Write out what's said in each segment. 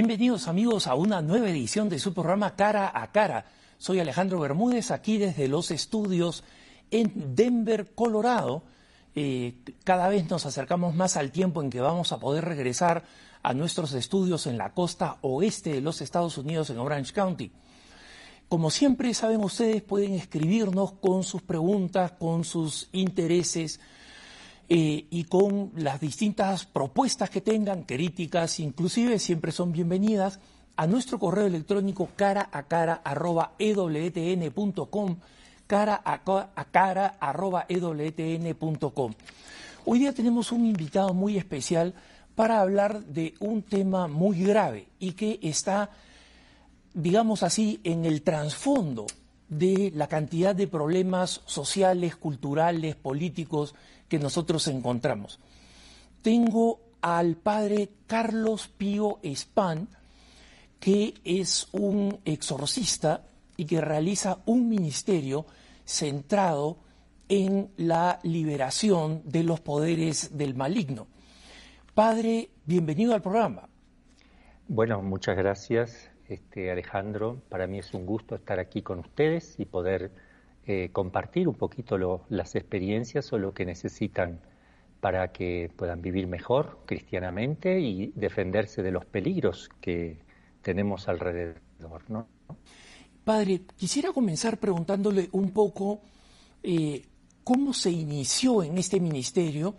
Bienvenidos amigos a una nueva edición de su programa Cara a Cara. Soy Alejandro Bermúdez, aquí desde los estudios en Denver, Colorado. Eh, cada vez nos acercamos más al tiempo en que vamos a poder regresar a nuestros estudios en la costa oeste de los Estados Unidos, en Orange County. Como siempre, saben ustedes, pueden escribirnos con sus preguntas, con sus intereses, eh, y con las distintas propuestas que tengan, críticas inclusive, siempre son bienvenidas a nuestro correo electrónico cara a cara arroba ewtn.com, cara a, cara arroba ewtn.com. Hoy día tenemos un invitado muy especial para hablar de un tema muy grave y que está, digamos así, en el trasfondo de la cantidad de problemas sociales, culturales, políticos que nosotros encontramos. Tengo al padre Carlos Pío Espan, que es un exorcista y que realiza un ministerio centrado en la liberación de los poderes del maligno. Padre, bienvenido al programa. Bueno, muchas gracias, este, Alejandro. Para mí es un gusto estar aquí con ustedes y poder eh, compartir un poquito las experiencias o lo que necesitan para que puedan vivir mejor cristianamente y defenderse de los peligros que tenemos alrededor. ¿no? Padre, quisiera comenzar preguntándole un poco eh, cómo se inició en este ministerio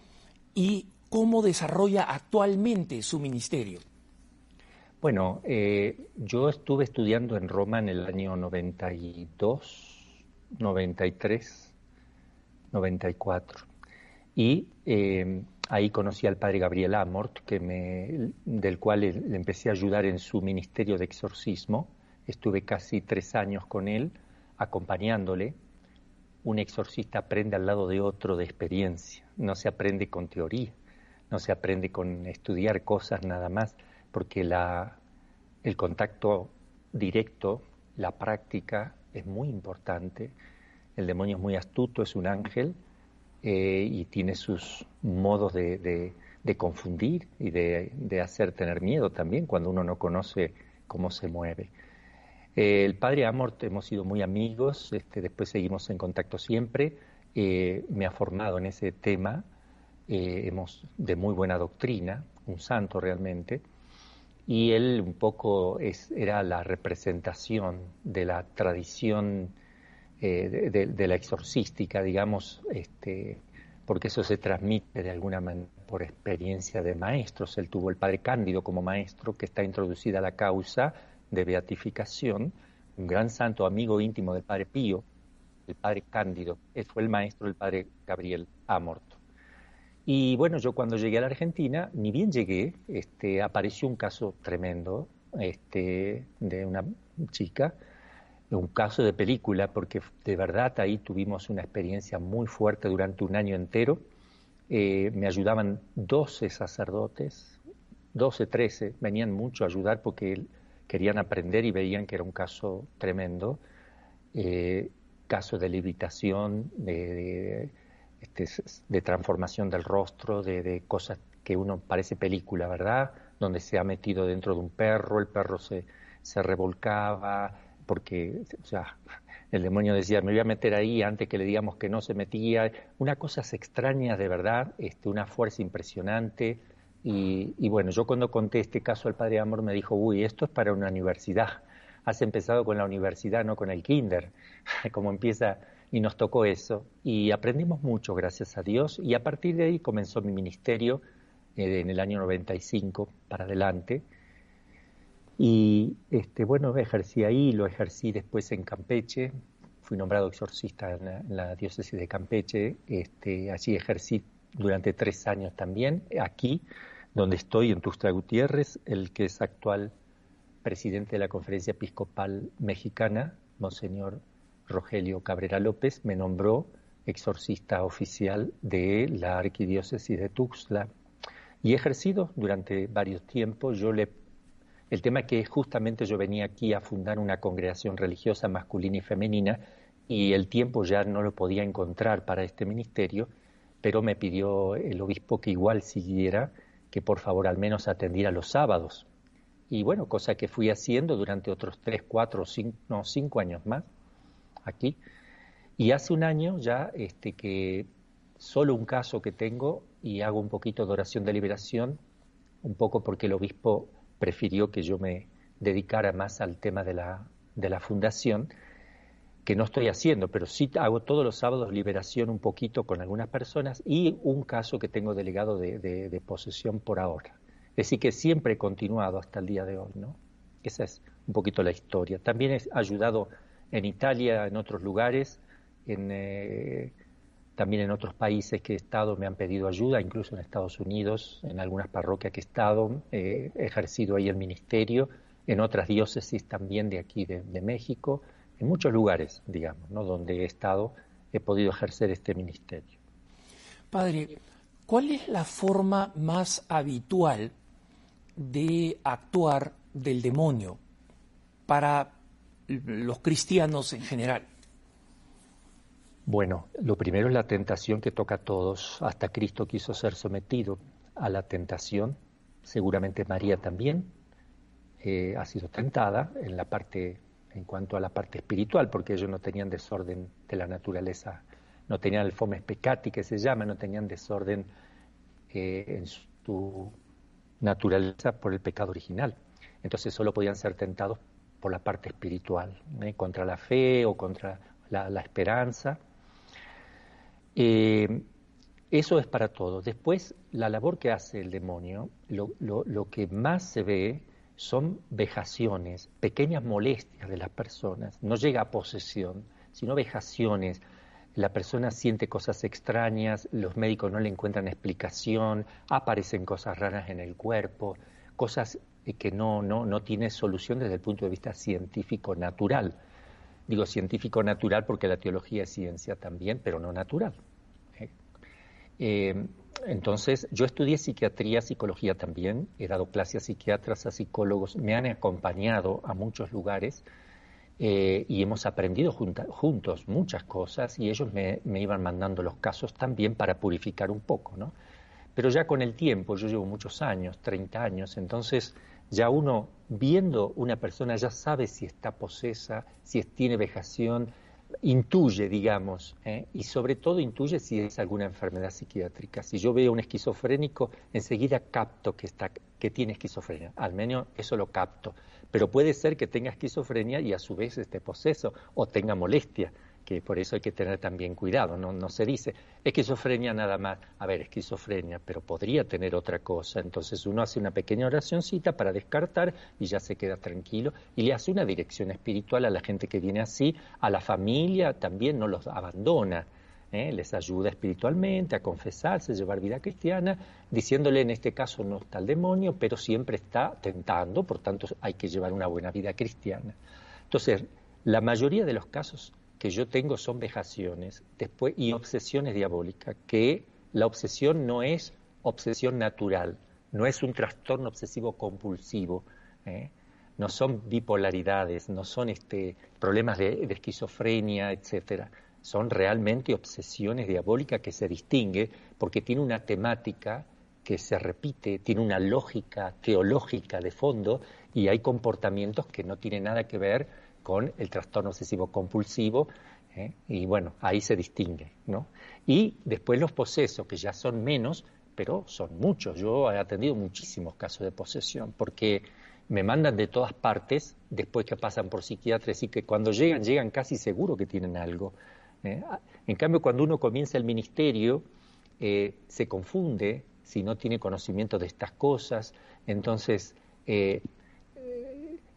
y cómo desarrolla actualmente su ministerio. Bueno, eh, yo estuve estudiando en Roma en el año 92 93, 94. Y eh, ahí conocí al padre Gabriel Amort, que me, del cual le, empecé a ayudar en su ministerio de exorcismo. Estuve casi tres años con él, acompañándole. Un exorcista aprende al lado de otro de experiencia, no se aprende con teoría, no se aprende con estudiar cosas nada más, porque la, el contacto directo, la práctica, es muy importante. El demonio es muy astuto, es un ángel eh, y tiene sus modos de, confundir y de, hacer tener miedo también cuando uno no conoce cómo se mueve. Eh, el padre Amort hemos sido muy amigos, este, después seguimos en contacto siempre. Eh, me ha formado en ese tema, hemos de muy buena doctrina, un santo realmente y él un poco es, era la representación de la tradición eh, de, la exorcística, digamos, este, porque eso se transmite de alguna manera por experiencia de maestros. Él tuvo el padre Cándido como maestro, que está introducida la causa de beatificación, un gran santo amigo íntimo del padre Pío, el padre Cándido, él fue el maestro del padre Gabriel Amorto. Y bueno, yo cuando llegué a la Argentina, ni bien llegué, este, apareció un caso tremendo este, de una chica, un caso de película, porque de verdad ahí tuvimos una experiencia muy fuerte durante un año entero. Eh, me ayudaban 12 sacerdotes, 12, 13, venían mucho a ayudar porque querían aprender y veían que era un caso tremendo, eh, caso de levitación, de este, de transformación del rostro, de, cosas que uno parece película, ¿verdad? Donde se ha metido dentro de un perro, el perro se, se revolcaba, porque, o el demonio decía, me voy a meter ahí antes que le digamos que no se metía. Una cosas extrañas de verdad, este, una fuerza impresionante. Y, y, bueno, yo cuando conté este caso al Padre Amor me dijo, uy, esto es para una universidad. Has empezado con la universidad, no con el kinder. Como empieza y nos tocó eso y aprendimos mucho, gracias a Dios, y a partir de ahí comenzó mi ministerio eh, en el año 95 para adelante. Y este, bueno, ejercí ahí, lo ejercí después en Campeche, fui nombrado exorcista en la, diócesis de Campeche, este, allí ejercí durante tres años también, aquí donde estoy, en Tustra Gutiérrez, el que es actual presidente de la Conferencia Episcopal Mexicana, Monseñor Rogelio Cabrera López me nombró exorcista oficial de la arquidiócesis de Tuxtla y he ejercido durante varios tiempos. Yo le, el tema que justamente yo venía aquí a fundar una congregación religiosa masculina y femenina y el tiempo ya no lo podía encontrar para este ministerio, pero me pidió el obispo que igual siguiera, que por favor al menos atendiera los sábados. y bueno, cosa que fui haciendo durante otros tres, cuatro, no, cinco años más aquí. Y hace un año ya este, que solo un caso que tengo y hago un poquito de oración de liberación, un poco porque el obispo prefirió que yo me dedicara más al tema de la, de la fundación, que no estoy haciendo, pero sí hago todos los sábados liberación un poquito con algunas personas y un caso que tengo delegado de, de posesión por ahora. Es decir, que siempre he continuado hasta el día de hoy, ¿no? Esa es un poquito la historia. También he ayudado en Italia, en otros lugares, en, eh, también en otros países que he estado me han pedido ayuda, incluso en Estados Unidos, en algunas parroquias que he estado, he ejercido ahí el ministerio, en otras diócesis también de aquí de, de México, en muchos lugares, digamos, ¿no? donde he estado, he podido ejercer este ministerio. Padre, ¿cuál es la forma más habitual de actuar del demonio para los cristianos en general? Bueno, lo primero es la tentación que toca a todos. Hasta Cristo quiso ser sometido a la tentación. Seguramente María también eh, ha sido tentada en la parte, en cuanto a la parte espiritual, porque ellos no tenían desorden de la naturaleza, no tenían el fomes peccati que se llama, no tenían desorden eh, en su naturaleza por el pecado original. Entonces solo podían ser tentados por la parte espiritual, ¿eh? contra la fe o contra la, esperanza. Eh, eso es para todo. Después, la labor que hace el demonio, lo, lo, que más se ve son vejaciones, pequeñas molestias de las personas. No llega a posesión, sino vejaciones, la persona siente cosas extrañas, los médicos no le encuentran explicación, aparecen cosas raras en el cuerpo, cosas que no, no, no tienen solución desde el punto de vista científico natural. Digo científico natural porque la teología es ciencia también, pero no natural. ¿eh? Eh, entonces, yo estudié psiquiatría, psicología también, he dado clases a psiquiatras, a psicólogos, me han acompañado a muchos lugares eh, y hemos aprendido juntos muchas cosas y ellos me, iban mandando los casos también para purificar un poco, ¿no? Pero ya con el tiempo, yo llevo muchos años, 30 años, entonces ya uno viendo una persona ya sabe si está posesa, si tiene vejación, intuye, digamos, ¿eh? y sobre todo intuye si es alguna enfermedad psiquiátrica. Si yo veo un esquizofrénico, enseguida capto que, está, que tiene esquizofrenia, al menos eso lo capto. Pero puede ser que tenga esquizofrenia y a su vez esté poseso o tenga molestia, que por eso hay que tener también cuidado. No, no se dice esquizofrenia nada más. A ver, esquizofrenia, pero podría tener otra cosa. Entonces uno hace una pequeña oracióncita para descartar y ya se queda tranquilo y le hace una dirección espiritual a la gente que viene así, a la familia también no los abandona. ¿eh? les ayuda espiritualmente a confesarse, llevar vida cristiana, diciéndole en este caso no está el demonio, pero siempre está tentando, por tanto hay que llevar una buena vida cristiana. Entonces, la mayoría de los casos que yo tengo son vejaciones después, y obsesiones diabólicas, que la obsesión no es obsesión natural, no es un trastorno obsesivo compulsivo, ¿eh? no son bipolaridades, no son este, problemas de, de esquizofrenia, etcétera son realmente obsesiones diabólicas que se distingue porque tiene una temática que se repite, tiene una lógica teológica de fondo y hay comportamientos que no tienen nada que ver con el trastorno obsesivo compulsivo ¿eh? y bueno, ahí se distingue, ¿no? Y después los posesos, que ya son menos, pero son muchos. Yo he atendido muchísimos casos de posesión porque me mandan de todas partes después que pasan por psiquiatras y que cuando llegan, llegan casi seguro que tienen algo. ¿eh? En cambio, cuando uno comienza el ministerio, eh, se confunde si no tiene conocimiento de estas cosas, entonces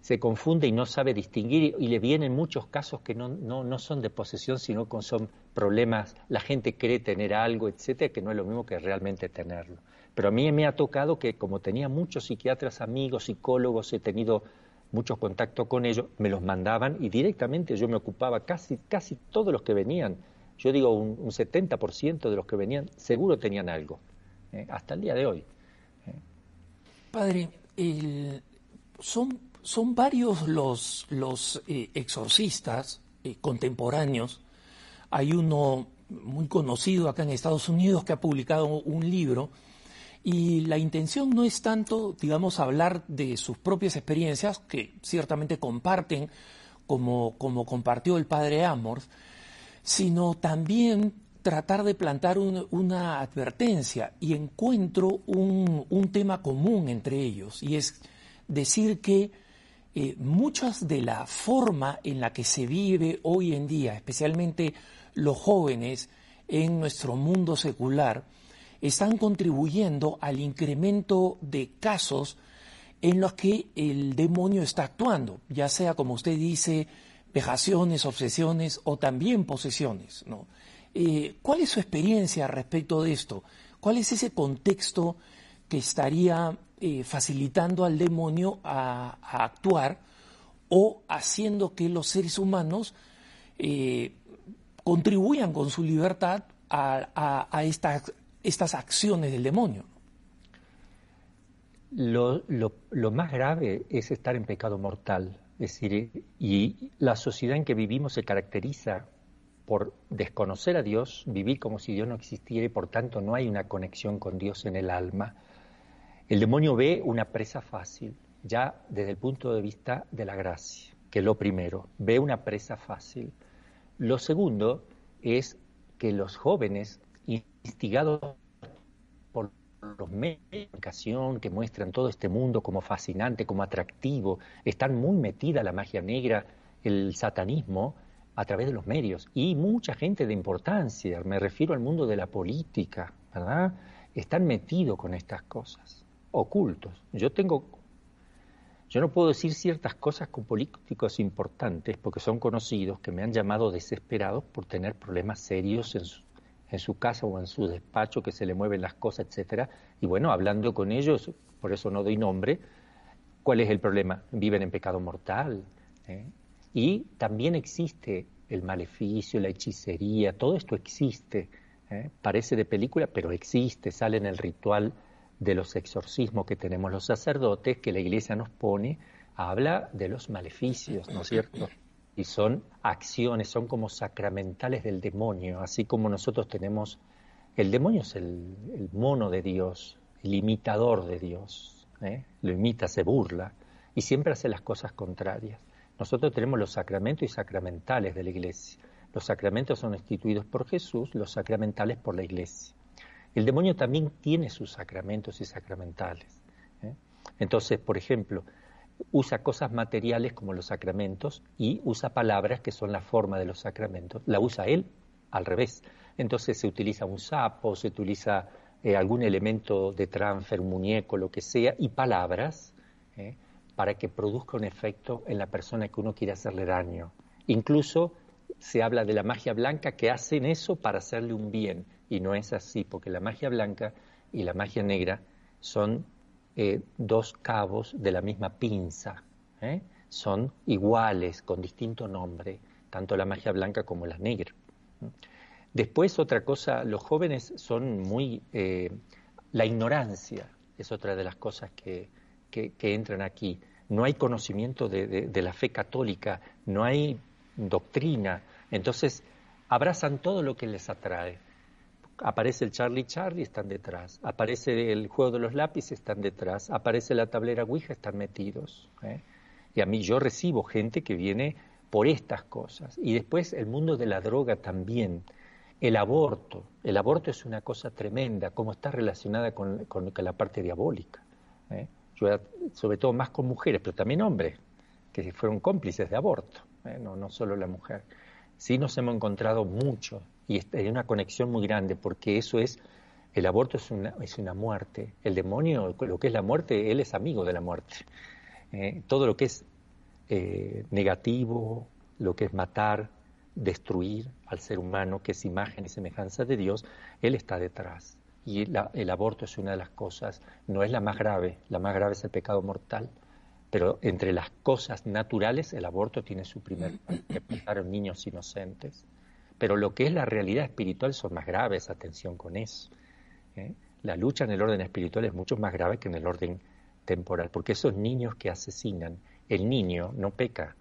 se confunde y no sabe distinguir y le vienen muchos casos que no, no, no son de posesión, sino que son problemas, la gente cree tener algo, etcétera, que no es lo mismo que realmente tenerlo. Pero a mí me ha tocado que como tenía muchos psiquiatras amigos, psicólogos, he tenido muchos contactos con ellos, me los mandaban y directamente yo me ocupaba casi, casi todos los que venían. Yo digo, un, 70% de los que venían seguro tenían algo, eh, hasta el día de hoy. Eh. Padre, son, son varios los, los eh, exorcistas contemporáneos. Hay uno muy conocido acá en Estados Unidos que ha publicado un libro Y la intención no es tanto, digamos, hablar de sus propias experiencias, que ciertamente comparten, como, como compartió el padre Amorth, sino también tratar de plantar una advertencia y encuentro un, un, tema común entre ellos, y es decir que eh, muchas de la forma en la que se vive hoy en día, especialmente los jóvenes en nuestro mundo secular, están contribuyendo al incremento de casos en los que el demonio está actuando, ya sea, como usted dice, vejaciones, obsesiones o también posesiones. Eh, ¿Cuál es su experiencia respecto de esto? ¿Cuál es ese contexto que estaría eh, facilitando al demonio a, actuar o haciendo que los seres humanos eh, contribuyan con su libertad a, estas acciones del demonio? Lo, lo, más grave es estar en pecado mortal. Es decir, y la sociedad en que vivimos se caracteriza por desconocer a Dios, vivir como si Dios no existiera y por tanto no hay una conexión con Dios en el alma. El demonio ve una presa fácil, ya desde el punto de vista de la gracia, que es lo primero, ve una presa fácil. Lo segundo es que los jóvenes, instigados por los medios de comunicación que muestran todo este mundo como fascinante, como atractivo, están muy metida la magia negra, el satanismo, a través de los medios. Y mucha gente de importancia, me refiero al mundo de la política, ¿verdad? Están metidos con estas cosas, ocultos. Yo tengo, yo no puedo decir ciertas cosas con políticos importantes porque son conocidos que me han llamado desesperados por tener problemas serios en su, casa o en su despacho, que se le mueven las cosas, etcétera. Y bueno, hablando con ellos, por eso no doy nombre, ¿cuál es el problema? Viven en pecado mortal. ¿eh? Y también existe el maleficio, la hechicería, todo esto existe. ¿eh? Parece de película, pero existe, sale en el ritual de los exorcismos que tenemos los sacerdotes, que la iglesia nos pone, habla de los maleficios, ¿no es cierto? Y son acciones, son como sacramentales del demonio, así como nosotros tenemos, el demonio es el, mono de Dios, el imitador de Dios, ¿eh? lo imita, se burla y siempre hace las cosas contrarias. Nosotros tenemos los sacramentos y sacramentales de la Iglesia. Los sacramentos son instituidos por Jesús, los sacramentales por la Iglesia. El demonio también tiene sus sacramentos y sacramentales. ¿eh? Entonces, por ejemplo, usa cosas materiales como los sacramentos y usa palabras que son la forma de los sacramentos. La usa él al revés. Entonces se utiliza un sapo, se utiliza eh, algún elemento de transfer, un muñeco, lo que sea, y palabras. ¿eh? para que produzca un efecto en la persona que uno quiere hacerle daño. Incluso se habla de la magia blanca que hacen eso para hacerle un bien y no es así, porque la magia blanca y la magia negra son eh, dos cabos de la misma pinza, ¿eh? son iguales con distinto nombre, tanto la magia blanca como la negra. Después otra cosa, los jóvenes son muy... Eh, la ignorancia es otra de las cosas que, que, entran aquí. No hay conocimiento de, la fe católica, no hay doctrina. Entonces, abrazan todo lo que les atrae. Aparece el Charlie Charlie, están detrás. Aparece el juego de los lápices, están detrás. Aparece la tablera Ouija, están metidos. ¿eh? Y a mí yo recibo gente que viene por estas cosas. Y después el mundo de la droga también. El aborto. El aborto es una cosa tremenda, cómo está relacionada con, con la parte diabólica. ¿eh? sobre todo más con mujeres, pero también hombres, que fueron cómplices de aborto, ¿eh? no, no solo la mujer. Sí nos hemos encontrado mucho y hay una conexión muy grande porque eso es, el aborto es una, es una muerte, el demonio, lo que es la muerte, él es amigo de la muerte. Eh, todo lo que es eh, negativo, lo que es matar, destruir al ser humano, que es imagen y semejanza de Dios, él está detrás y el aborto es una de las cosas, no es la más grave, la más grave es el pecado mortal, pero entre las cosas naturales el aborto tiene su primer que matar niños inocentes. Pero lo que es la realidad espiritual son más graves, atención con eso. ¿eh? La lucha en el orden espiritual es mucho más grave que en el orden temporal, porque esos niños que asesinan, el niño no peca,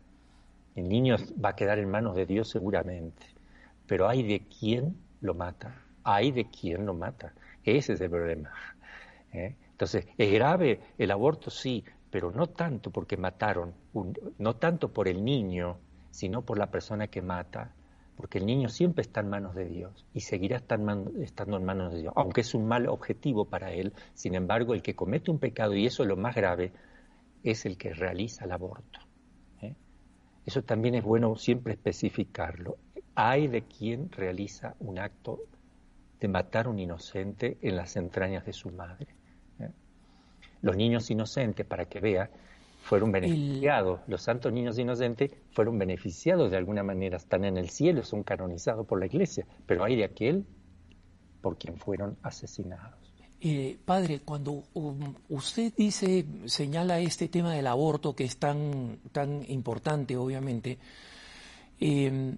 el niño va a quedar en manos de Dios seguramente, pero hay de quién lo mata, hay de quién lo mata. Ese es el problema. ¿eh? Entonces, ¿es grave el aborto? Sí, pero no tanto porque mataron, no tanto por el niño, sino por la persona que mata, porque el niño siempre está en manos de Dios y seguirá estando en manos de Dios, aunque es un mal objetivo para él, sin embargo, el que comete un pecado, y eso es lo más grave, es el que realiza el aborto. ¿eh? Eso también es bueno siempre especificarlo. Hay de quien realiza un acto de matar a un inocente en las entrañas de su madre. ¿eh? Los niños inocentes, para que vea, fueron beneficiados. Los santos niños inocentes fueron beneficiados de alguna manera, están en el cielo, son canonizados por la iglesia, pero hay de aquel por quien fueron asesinados. Eh, padre, cuando um, usted dice, señala este tema del aborto que es tan, tan importante, obviamente, em,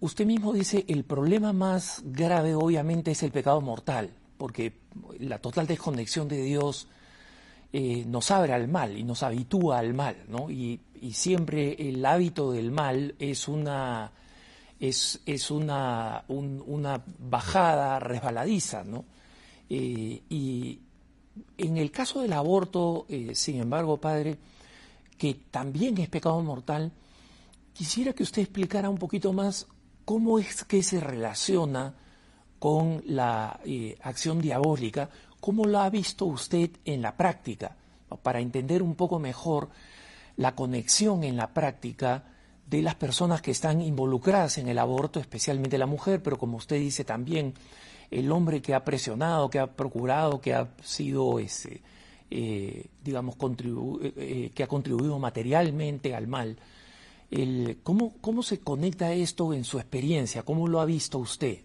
usted mismo dice el problema más grave, obviamente, es el pecado mortal, porque la total desconexión de Dios eh, nos abre al mal y nos habitúa al mal, ¿no? Y, siempre el hábito del mal es una es, es una, una bajada resbaladiza, ¿no? Eh, y en el caso del aborto, eh, sin embargo, padre, que también es pecado mortal, quisiera que usted explicara un poquito más cómo es que se relaciona con la acción diabólica, ¿Cómo lo ha visto usted en la práctica? Para entender un poco mejor la conexión en la práctica de las personas que están involucradas en el aborto, especialmente la mujer, pero como usted dice también, el hombre que ha presionado, que ha procurado, que ha sido, ese, eh, digamos, eh, eh, que ha contribuido materialmente al mal. ¿cómo, ¿Cómo se conecta esto en su experiencia? ¿Cómo lo ha visto usted?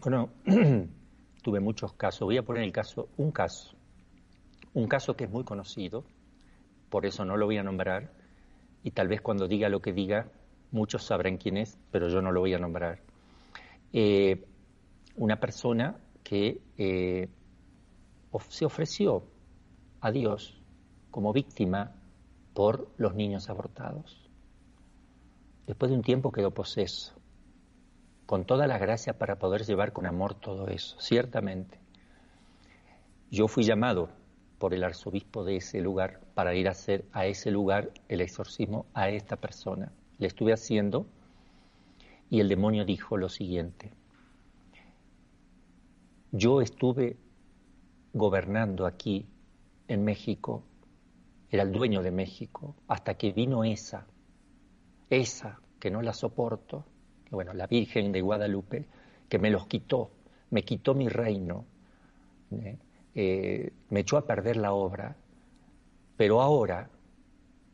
Bueno, tuve muchos casos. Voy a poner el caso, un caso, un caso que es muy conocido, por eso no lo voy a nombrar, y tal vez cuando diga lo que diga, muchos sabrán quién es, pero yo no lo voy a nombrar. Eh, una persona que eh, se ofreció a Dios como víctima por los niños abortados. Después de un tiempo quedó poseso con toda la gracia para poder llevar con amor todo eso, ciertamente. Yo fui llamado por el arzobispo de ese lugar para ir a hacer a ese lugar el exorcismo a esta persona. Le estuve haciendo y el demonio dijo lo siguiente. Yo estuve gobernando aquí en México, era el dueño de México, hasta que vino esa, esa que no la soporto, bueno, la Virgen de Guadalupe, que me los quitó, me quitó mi reino, ¿eh? Eh, me echó a perder la obra, pero ahora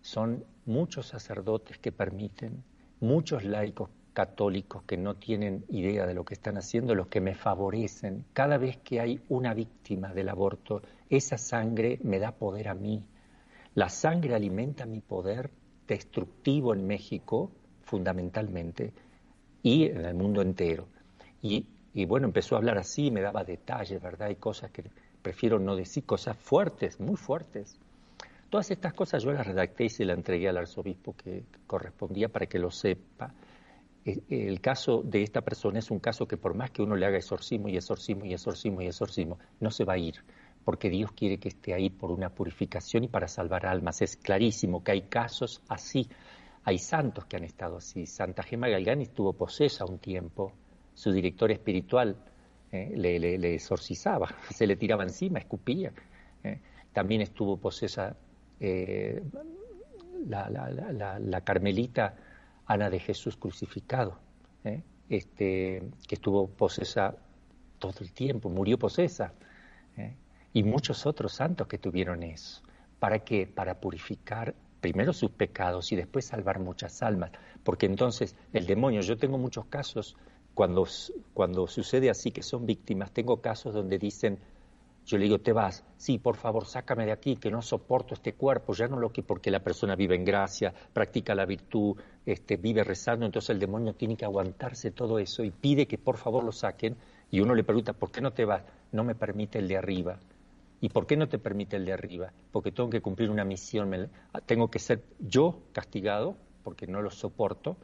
son muchos sacerdotes que permiten, muchos laicos católicos que no tienen idea de lo que están haciendo, los que me favorecen. Cada vez que hay una víctima del aborto, esa sangre me da poder a mí. La sangre alimenta mi poder destructivo en México, fundamentalmente, y en el mundo entero. Y, bueno, empezó a hablar así, me daba detalles, ¿verdad? Hay cosas que prefiero no decir, cosas fuertes, muy fuertes. Todas estas cosas yo las redacté y se las entregué al arzobispo que correspondía para que lo sepa. E, el caso de esta persona es un caso que por más que uno le haga exorcismo y exorcismo y exorcismo y exorcismo, no se va a ir, porque Dios quiere que esté ahí por una purificación y para salvar almas. Es clarísimo que hay casos así. Hay santos que han estado así. Santa Gema Galgani estuvo posesa un tiempo. Su director espiritual eh, le, exorcizaba, se le tiraba encima, escupía. Eh. También estuvo posesa eh, la, carmelita Ana de Jesús crucificado, este, que estuvo posesa todo el tiempo, murió posesa. Y muchos otros santos que tuvieron eso. ¿Para qué? Para purificar primero sus pecados y después salvar muchas almas. Porque entonces el demonio, yo tengo muchos casos, cuando, cuando sucede así que son víctimas, tengo casos donde dicen, yo le digo, te vas, sí, por favor, sácame de aquí, que no soporto este cuerpo, ya no lo que, porque la persona vive en gracia, practica la virtud, este, vive rezando, entonces el demonio tiene que aguantarse todo eso y pide que por favor lo saquen, y uno le pregunta, ¿por qué no te vas? No me permite el de arriba. ¿Y por qué no te permite el de arriba? Porque tengo que cumplir una misión, tengo que ser yo castigado porque no lo soporto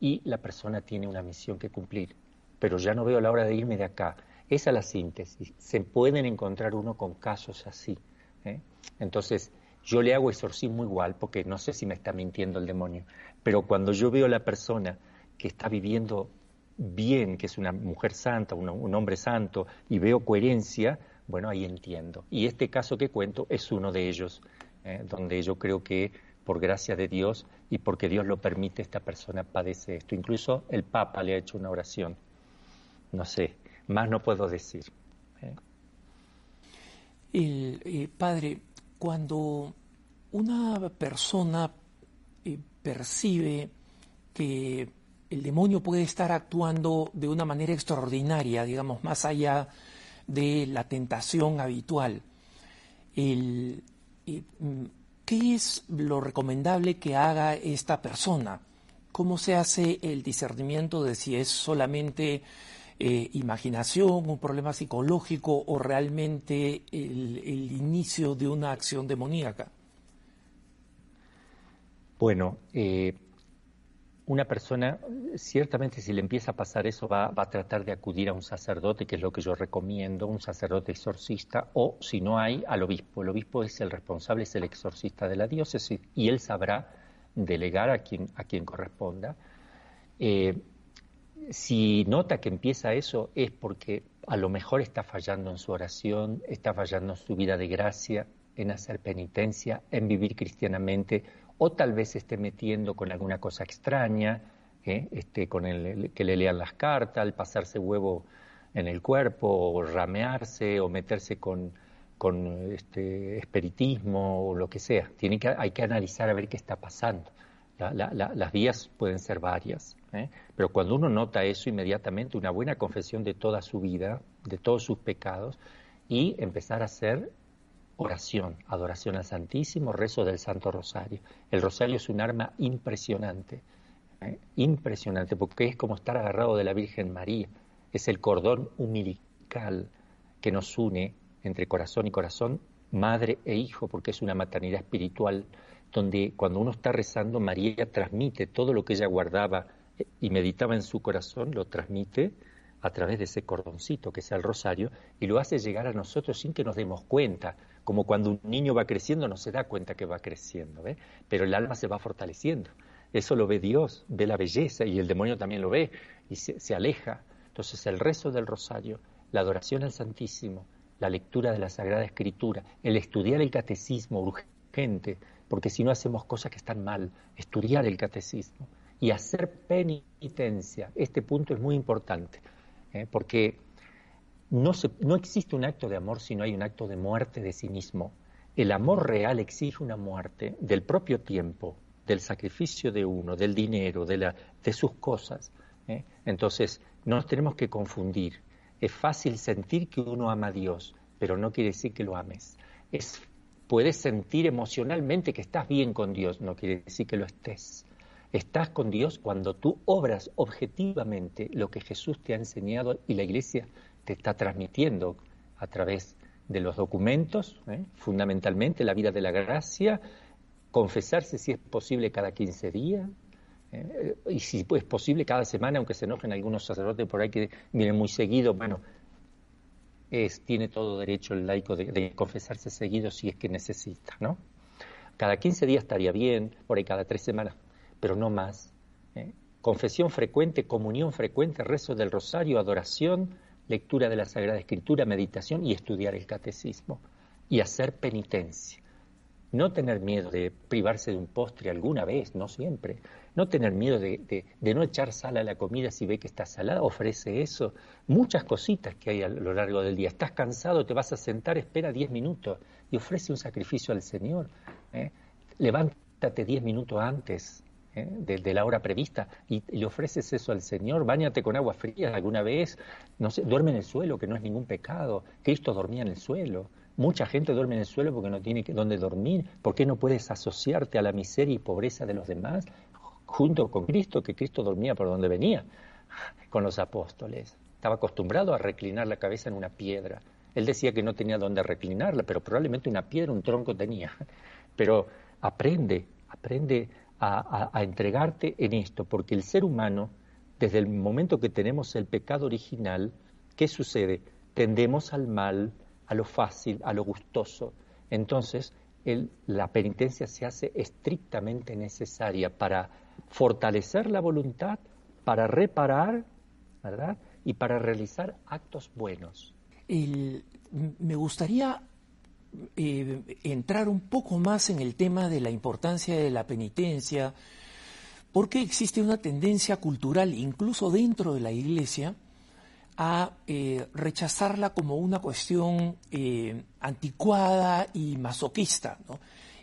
y la persona tiene una misión que cumplir. Pero ya no veo la hora de irme de acá. Esa es la síntesis. Se pueden encontrar uno con casos así. ¿eh? Entonces, yo le hago exorcismo igual, porque no sé si me está mintiendo el demonio, pero cuando yo veo a la persona que está viviendo bien, que es una mujer santa, un hombre santo, y veo coherencia, bueno, ahí entiendo. Y este caso que cuento es uno de ellos, ¿eh? donde yo creo que por gracia de Dios y porque Dios lo permite, esta persona padece esto. Incluso el Papa le ha hecho una oración. No sé, más no puedo decir. ¿eh? El, padre, cuando una persona eh, percibe que el demonio puede estar actuando de una manera extraordinaria, digamos, más allá de la tentación habitual, eh, ¿qué es lo recomendable que haga esta persona? ¿Cómo se hace el discernimiento de si es solamente eh, imaginación, un problema psicológico o realmente el, inicio de una acción demoníaca? Bueno, eh, una persona, ciertamente si le empieza a pasar eso, va, a tratar de acudir a un sacerdote, que es lo que yo recomiendo, un sacerdote exorcista, o si no hay, al obispo. El obispo es el responsable, es el exorcista de la diócesis, y él sabrá delegar a quien, a quien corresponda. Eh, si nota que empieza eso es porque a lo mejor está fallando en su oración, está fallando en su vida de gracia, en hacer penitencia, en vivir cristianamente, o tal vez esté metiendo con alguna cosa extraña, ¿eh? este, con el, que le lean las cartas, el pasarse huevo en el cuerpo, o ramearse, o meterse con, con este, espiritismo, o lo que sea. Tiene que, hay que analizar a ver qué está pasando. las vías pueden ser varias. ¿eh? Pero cuando uno nota eso inmediatamente, una buena confesión de toda su vida, de todos sus pecados, y empezar a hacer oración, adoración al Santísimo, rezo del Santo Rosario. El Rosario es un arma impresionante, ¿eh? impresionante, porque es como estar agarrado de la Virgen María, es el cordón umbilical que nos une entre corazón y corazón, madre e hijo, porque es una maternidad espiritual, donde cuando uno está rezando, María transmite todo lo que ella guardaba y meditaba en su corazón, lo transmite a través de ese cordoncito que es el rosario y lo hace llegar a nosotros sin que nos demos cuenta, como cuando un niño va creciendo no se da cuenta que va creciendo, pero el alma se va fortaleciendo. Eso lo ve Dios, ve la belleza y el demonio también lo ve y se, se aleja. Entonces el rezo del rosario, la adoración al Santísimo, la lectura de la Sagrada Escritura, el estudiar el catecismo urgente, porque si no hacemos cosas que están mal, estudiar el catecismo, y hacer penitencia. Este punto es muy importante, ¿eh? porque no, no existe un acto de amor si no hay un acto de muerte de sí mismo. El amor real exige una muerte del propio tiempo, del sacrificio de uno, del dinero, de, la, de sus cosas. ¿eh? Entonces, no nos tenemos que confundir. Es fácil sentir que uno ama a Dios, pero no quiere decir que lo ames. Es, puedes sentir emocionalmente que estás bien con Dios, no quiere decir que lo estés. Estás con Dios cuando tú obras objetivamente lo que Jesús te ha enseñado y la Iglesia te está transmitiendo a través de los documentos, ¿eh? fundamentalmente la vida de la gracia, confesarse si es posible cada 15 días, ¿eh? y si es posible cada semana, aunque se enojen algunos sacerdotes por ahí que vienen muy seguido, bueno, es, tiene todo derecho el laico de, confesarse seguido si es que necesita, ¿no? Cada 15 días estaría bien, por ahí cada tres semanas pero no más. ¿eh? Confesión frecuente, comunión frecuente, rezo del rosario, adoración, lectura de la Sagrada Escritura, meditación y estudiar el catecismo y hacer penitencia. No tener miedo de privarse de un postre alguna vez, no siempre. No tener miedo de, no echar sal a la comida si ve que está salada, ofrece eso. Muchas cositas que hay a lo largo del día. Estás cansado, te vas a sentar, espera diez minutos y ofrece un sacrificio al Señor. ¿eh? Levántate diez minutos antes, ¿eh? de, la hora prevista y, le ofreces eso al Señor, báñate con agua fría alguna vez, no sé, duerme en el suelo, que no es ningún pecado. Cristo dormía en el suelo. Mucha gente duerme en el suelo porque no tiene dónde dormir. ¿Por qué no puedes asociarte a la miseria y pobreza de los demás junto con Cristo, que Cristo dormía por donde venía con los apóstoles? Estaba acostumbrado a reclinar la cabeza en una piedra. Él decía que no tenía dónde reclinarla, pero probablemente una piedra, un tronco tenía. Pero aprende, aprende a, entregarte en esto, porque el ser humano, desde el momento que tenemos el pecado original, ¿qué sucede? tendemos al mal, a lo fácil, a lo gustoso. Entonces, la penitencia se hace estrictamente necesaria para fortalecer la voluntad, para reparar, ¿verdad? Y para realizar actos buenos. me gustaría entrar un poco más en el tema de la importancia de la penitencia, porque existe una tendencia cultural, incluso dentro de la Iglesia, a eh, rechazarla como una cuestión eh, anticuada y masoquista.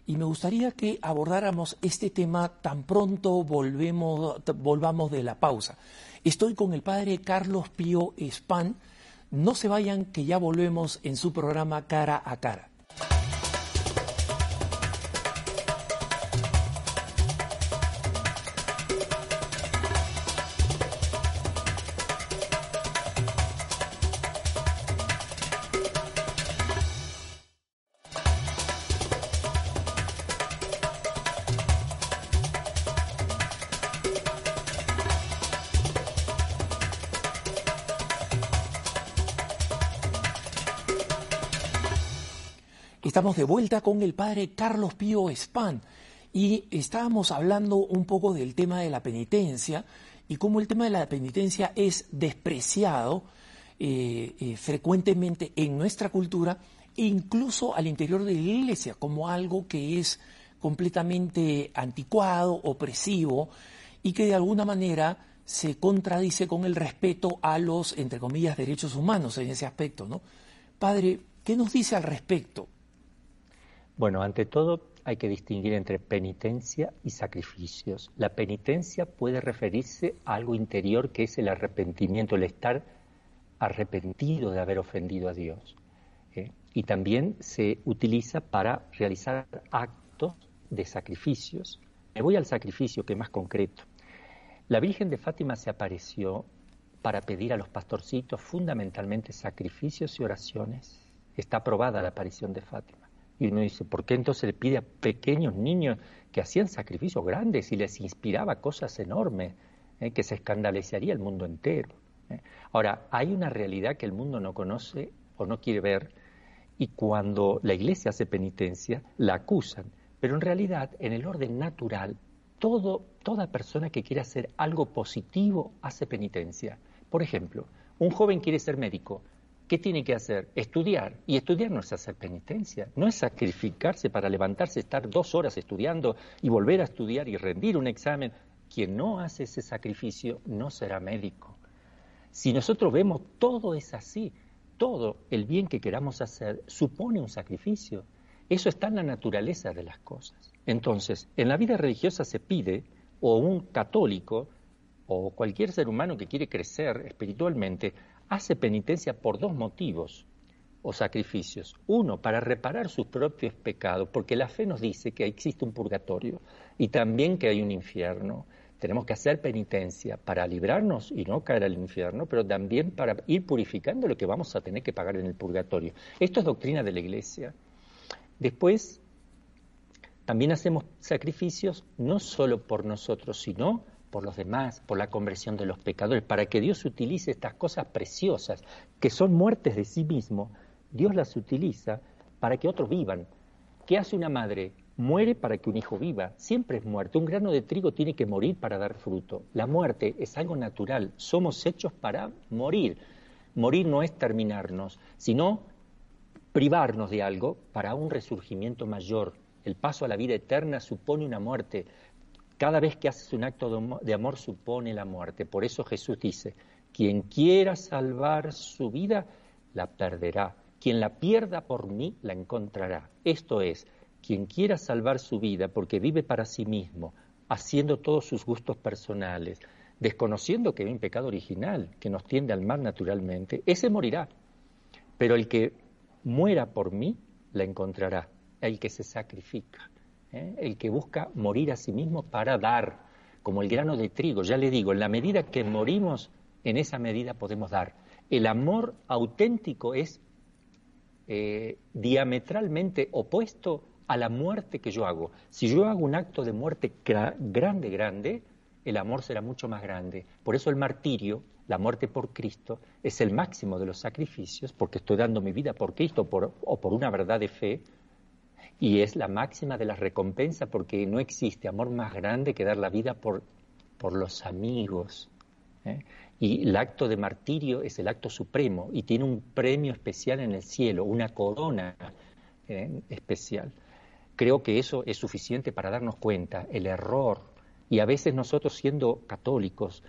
Y me gustaría que abordáramos este tema tan pronto volvemos, volvamos de la pausa. Estoy con el padre Carlos Pío Espan. No se vayan, que ya volvemos en su programa Cara a Cara. Estamos de vuelta con el padre Carlos Pío Espan y estábamos hablando un poco del tema de la penitencia y cómo el tema de la penitencia es despreciado eh, eh, frecuentemente en nuestra cultura, incluso al interior de la iglesia, como algo que es completamente anticuado, opresivo y que de alguna manera se contradice con el respeto a los, entre comillas, derechos humanos en ese aspecto, ¿no? Padre, ¿qué nos dice al respecto? Bueno, ante todo hay que distinguir entre penitencia y sacrificios. La penitencia puede referirse a algo interior que es el arrepentimiento, el estar arrepentido de haber ofendido a Dios. ¿eh? Y también se utiliza para realizar actos de sacrificios. Me voy al sacrificio que es más concreto. La Virgen de Fátima se apareció para pedir a los pastorcitos fundamentalmente sacrificios y oraciones. Está aprobada la aparición de Fátima. Y uno dice, ¿por qué entonces le pide a pequeños niños que hacían sacrificios grandes y les inspiraba cosas enormes, eh, que se escandalizaría el mundo entero? Eh? Ahora, hay una realidad que el mundo no conoce o no quiere ver, y cuando la iglesia hace penitencia, la acusan. Pero en realidad, en el orden natural, toda persona que quiere hacer algo positivo hace penitencia. Por ejemplo, un joven quiere ser médico, ¿Qué tiene que hacer? Estudiar. Y estudiar no es hacer penitencia, no es sacrificarse para levantarse, estar dos horas estudiando y volver a estudiar y rendir un examen. Quien no hace ese sacrificio no será médico. Si nosotros vemos todo es así, todo el bien que queramos hacer supone un sacrificio. Eso está en la naturaleza de las cosas. Entonces, en la vida religiosa se pide, o un católico, o cualquier ser humano que quiere crecer espiritualmente, hace penitencia por dos motivos o sacrificios. Uno, para reparar sus propios pecados, porque la fe nos dice que existe un purgatorio y también que hay un infierno. Tenemos que hacer penitencia para librarnos y no caer al infierno, pero también para ir purificando lo que vamos a tener que pagar en el purgatorio. Esto es doctrina de la Iglesia. Después, también hacemos sacrificios no solo por nosotros, sino por los demás, por la conversión de los pecadores, para que Dios utilice estas cosas preciosas, que son muertes de sí mismo, Dios las utiliza para que otros vivan. ¿Qué hace una madre? Muere para que un hijo viva. Siempre es muerte. Un grano de trigo tiene que morir para dar fruto. La muerte es algo natural. Somos hechos para morir. Morir no es terminarnos, sino privarnos de algo para un resurgimiento mayor. El paso a la vida eterna supone una muerte cada vez que haces un acto de amor supone la muerte. Por eso Jesús dice, quien quiera salvar su vida, la perderá. Quien la pierda por mí, la encontrará. Esto es, quien quiera salvar su vida porque vive para sí mismo, haciendo todos sus gustos personales, desconociendo que hay un pecado original que nos tiende al mal naturalmente, ese morirá. Pero el que muera por mí, la encontrará, el que se sacrifica. ¿Eh? el que busca morir a sí mismo para dar, como el grano de trigo. Ya le digo, en la medida que morimos, en esa medida podemos dar. El amor auténtico es eh, diametralmente opuesto a la muerte que yo hago. Si yo hago un acto de muerte grande, grande, el amor será mucho más grande. Por eso el martirio, la muerte por Cristo, es el máximo de los sacrificios, porque estoy dando mi vida por Cristo o por una verdad de fe, y es la máxima de las recompensas, porque no existe amor más grande que dar la vida por, por los amigos. ¿eh? Y el acto de martirio es el acto supremo y tiene un premio especial en el cielo, una corona ¿eh? especial. Creo que eso es suficiente para darnos cuenta el error. Y a veces nosotros siendo católicos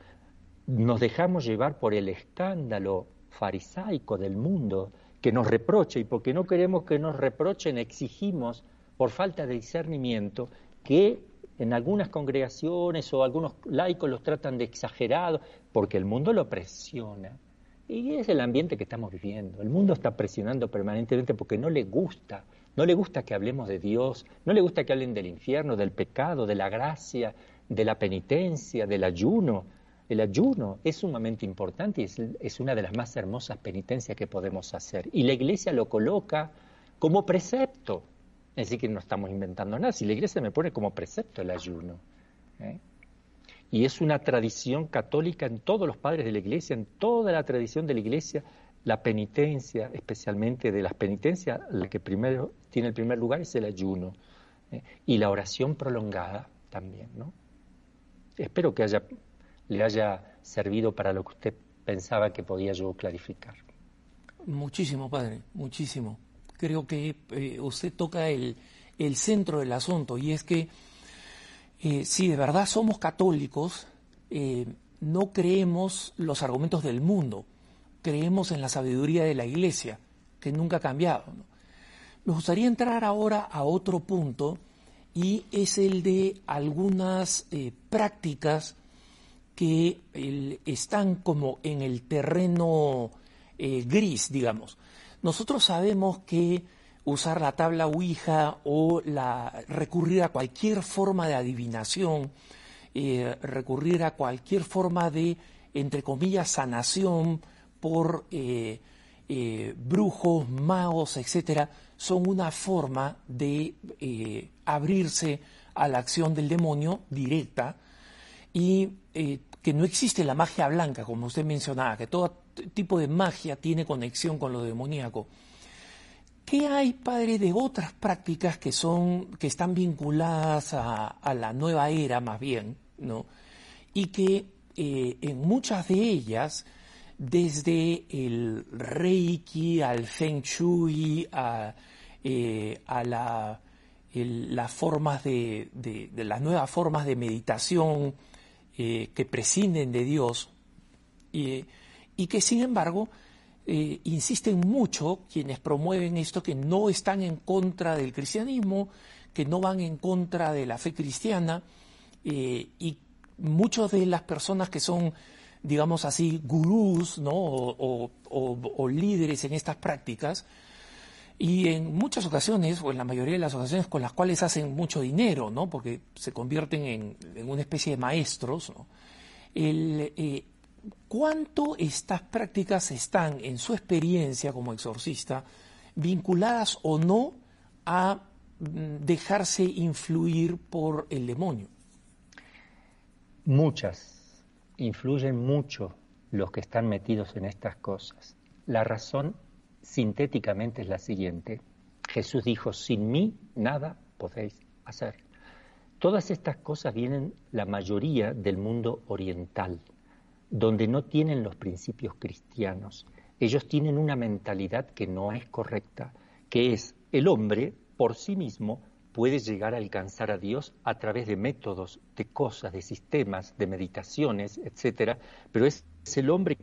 nos dejamos llevar por el escándalo farisaico del mundo que nos reproche y porque no queremos que nos reprochen exigimos por falta de discernimiento que en algunas congregaciones o algunos laicos los tratan de exagerados porque el mundo lo presiona. Y es el ambiente que estamos viviendo. El mundo está presionando permanentemente porque no le gusta. No le gusta que hablemos de Dios, no le gusta que hablen del infierno, del pecado, de la gracia, de la penitencia, del ayuno. El ayuno es sumamente importante y es, una de las más hermosas penitencias que podemos hacer. Y la iglesia lo coloca como precepto. Es decir, que no estamos inventando nada. Si la iglesia me pone como precepto el ayuno. ¿eh? Y es una tradición católica en todos los padres de la iglesia, en toda la tradición de la iglesia, la penitencia, especialmente de las penitencias, la que primero tiene el primer lugar es el ayuno. ¿eh? Y la oración prolongada también, ¿no? Espero que haya, le haya servido para lo que usted pensaba que podía yo clarificar. Muchísimo, padre, muchísimo creo que eh, usted toca el, centro del asunto y es que eh, si de verdad somos católicos, eh, no creemos los argumentos del mundo, creemos en la sabiduría de la Iglesia, que nunca ha cambiado. Me gustaría entrar ahora a otro punto y es el de algunas prácticas que están como en el terreno gris, digamos. Nosotros sabemos que usar la tabla Ouija o la, recurrir a cualquier forma de adivinación, eh, recurrir a cualquier forma de, entre comillas, sanación por eh, eh, brujos, magos, etcétera, son una forma de abrirse a la acción del demonio directa y que no existe la magia blanca, como usted mencionaba, que todo tipo de magia tiene conexión con lo demoníaco. ¿Qué hay, padre, de otras prácticas que son, que están vinculadas a, la nueva era, más bien, ¿no? Y que eh, en muchas de ellas, desde el Reiki al Feng Shui, a, eh, la, las formas de, las nuevas formas de meditación eh, que prescinden de Dios, y que sin embargo eh, insisten mucho quienes promueven esto, que no están en contra del cristianismo, que no van en contra de la fe cristiana, eh, y muchas de las personas que son, digamos así, gurús ¿no? o, líderes en estas prácticas, y en muchas ocasiones, o en la mayoría de las ocasiones con las cuales hacen mucho dinero, ¿no? porque se convierten en, una especie de maestros, el, eh, ¿Cuánto estas prácticas están, en su experiencia como exorcista, vinculadas o no a mm, dejarse influir por el demonio? Muchas. Influyen mucho los que están metidos en estas cosas. La razón sintéticamente es la siguiente. Jesús dijo, sin mí nada podéis hacer. Todas estas cosas vienen la mayoría del mundo oriental donde no tienen los principios cristianos. Ellos tienen una mentalidad que no es correcta, que es el hombre por sí mismo puede llegar a alcanzar a Dios a través de métodos, de cosas, de sistemas, de meditaciones, etcétera, pero es, el hombre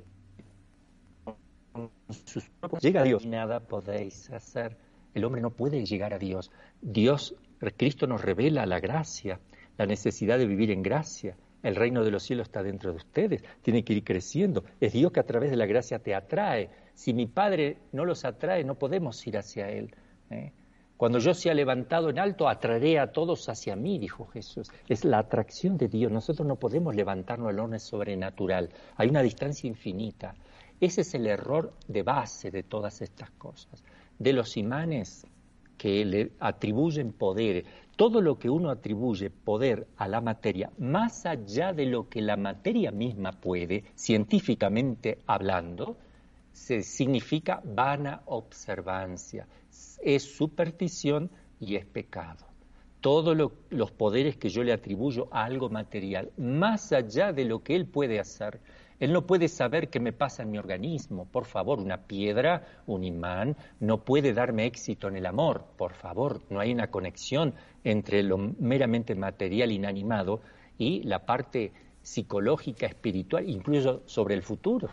sus llega a Dios nada podéis hacer. El hombre no puede llegar a Dios. Dios, Cristo nos revela la gracia, la necesidad de vivir en gracia. El reino de los cielos está dentro de ustedes, tiene que ir creciendo. Es Dios que a través de la gracia te atrae. Si mi Padre no los atrae, no podemos ir hacia Él. ¿eh? Cuando yo sea levantado en alto, atraeré a todos hacia mí, dijo Jesús. Es la atracción de Dios. Nosotros no podemos levantarnos al orden sobrenatural. Hay una distancia infinita. Ese es el error de base de todas estas cosas. De los imanes que le atribuyen poder, todo lo que uno atribuye poder a la materia, más allá de lo que la materia misma puede, científicamente hablando, se significa vana observancia, es superstición y es pecado. Todos los poderes que yo le atribuyo a algo material, más allá de lo que él puede hacer, él no puede saber qué me pasa en mi organismo. Por favor, una piedra, un imán, no puede darme éxito en el amor. Por favor, no hay una conexión entre lo meramente material inanimado y la parte psicológica, espiritual, incluso sobre el futuro.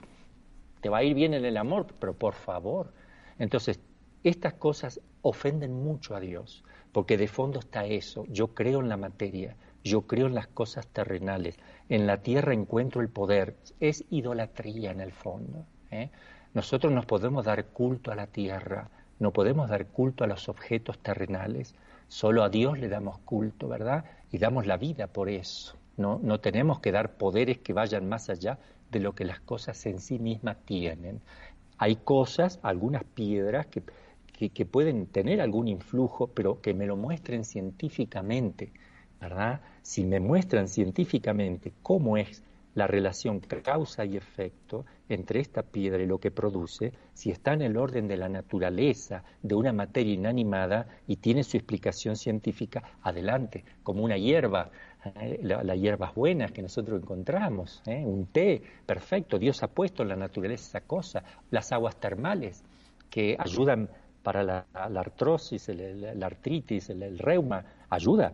Te va a ir bien en el amor, pero por favor. Entonces, estas cosas ofenden mucho a Dios, porque de fondo está eso. Yo creo en la materia, yo creo en las cosas terrenales, en la tierra encuentro el poder, es idolatría en el fondo. ¿eh? Nosotros nos podemos dar culto a la tierra, no podemos dar culto a los objetos terrenales, solo a Dios le damos culto, ¿verdad? Y damos la vida por eso. No, no tenemos que dar poderes que vayan más allá de lo que las cosas en sí mismas tienen. Hay cosas, algunas piedras que, que pueden tener algún influjo, pero que me lo muestren científicamente ¿verdad? Si me muestran científicamente cómo es la relación causa y efecto entre esta piedra y lo que produce, si está en el orden de la naturaleza de una materia inanimada y tiene su explicación científica, adelante, como una hierba, ¿eh? las hierbas buenas que nosotros encontramos, ¿eh? un té, perfecto, Dios ha puesto en la naturaleza esa cosa, las aguas termales que ayudan para la, artrosis, la artritis, el reuma, ayuda